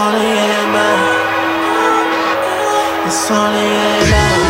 Only getting better. It's only getting better.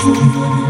Thank